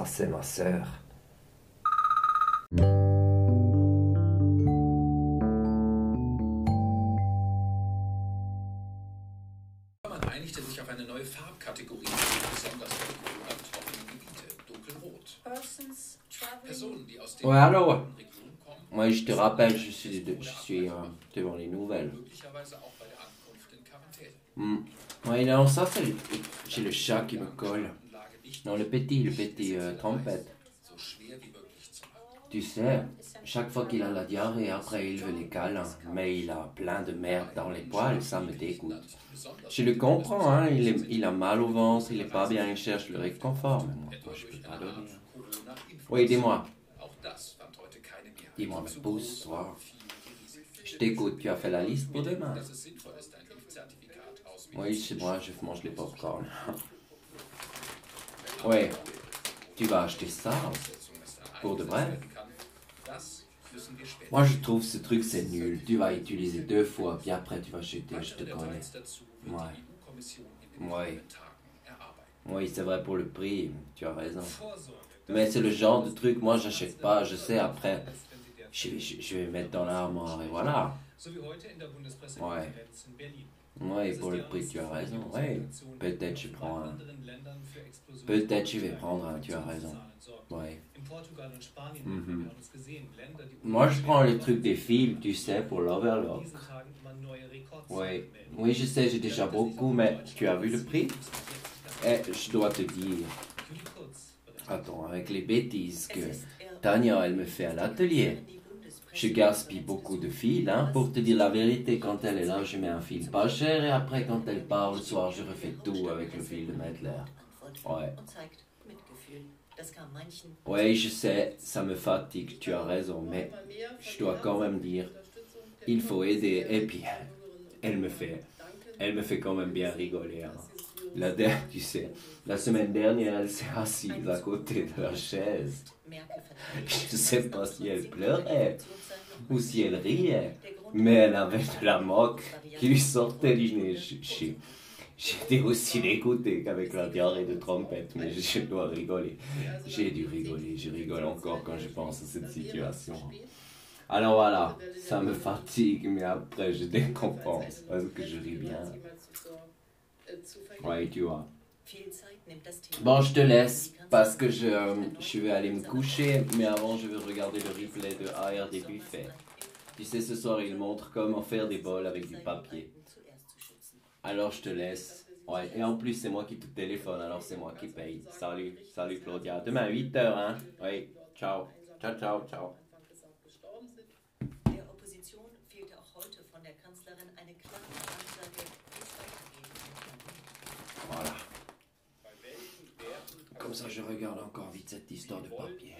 ça c'est ma sœur. Ouais, alors, moi je te rappelle, je suis, de- je suis euh, devant les nouvelles. Hmm. Ouais, non, ça c'est. le- J'ai le chat qui me colle. Non, le petit, le petit euh, trompette. Tu sais, chaque fois qu'il a la diarrhée, après il veut les câlins. Mais il a plein de merde dans les poils, ça me dégoûte. Je le comprends, hein, il, est- il a mal au ventre, il est pas bien, il cherche le réconfort. Mais moi, moi, je peux pas. Corona-Impfung. Oui, dis-moi, dis-moi, mais Zu pousse, groß, toi. viel Risiko. Je t'écoute, tu as fait la liste pour demain. Oui, chez moi, je mange les popcorn. Ouais, tu vas acheter ça Pour de vrai. Moi, je trouve ce truc, c'est nul. Tu vas utiliser deux fois, puis après, tu vas jeter, je te connais. Ouais. Ouais. Oui, c'est vrai pour le prix, tu as raison. Mais c'est le genre de truc, moi, j'achète pas, je sais, après, je, je- je vais mettre dans l'armoire et voilà. So Oui, pour le prix, tu as raison. Oui, peut-être je prends un. Peut-être je vais prendre un, tu as raison. Spanien Mhm. Moi, je prends le truc des fils, tu sais, pour l'overlock. Rekordzahlen Oui, je sais, j'ai déjà beaucoup, mais tu as vu le prix? Eh, je dois te dire, attends, avec les bêtises Es que Tania, elle me fait à l'atelier, je gaspille beaucoup de fils, hein, pour te dire la vérité, quand elle est là, je mets un fil pas cher, et après, quand elle part le soir, je refais tout avec le fil de Mettler. Ouais. Oui, je sais, ça me fatigue, tu as raison, mais je dois quand même dire, il faut aider, et puis, elle me fait, elle me fait quand même bien rigoler, hein. La dernière, tu sais, la semaine dernière, elle s'est assise à côté de la chaise. Je sais pas si elle pleurait ou si elle riait, mais elle avait de la moque qui lui sortait du nez. J'étais aussi dégoûté qu'avec la diarrhée de trompette, mais je dois rigoler. J'ai dû rigoler, je rigole encore quand je pense à cette situation. Alors voilà, ça me fatigue, mais après je décompense parce que je ris bien. Das Thema. Bon, je te laisse parce que je, euh, je vais aller me coucher, mais avant je veux regarder le replay de AR des buffets. Tu sais, ce soir il montre comment faire des bols avec du papier. Alors je te laisse. Ouais, et en plus c'est moi qui te téléphone, alors c'est moi qui paye. Salut, salut Claudia. Demain 8h, hein. Oui, ciao. Ciao, ciao, ciao. Der Opposition fehlte auch heute von der Kanzlerin eine klare Comme ça je regarde encore vite cette histoire de papier.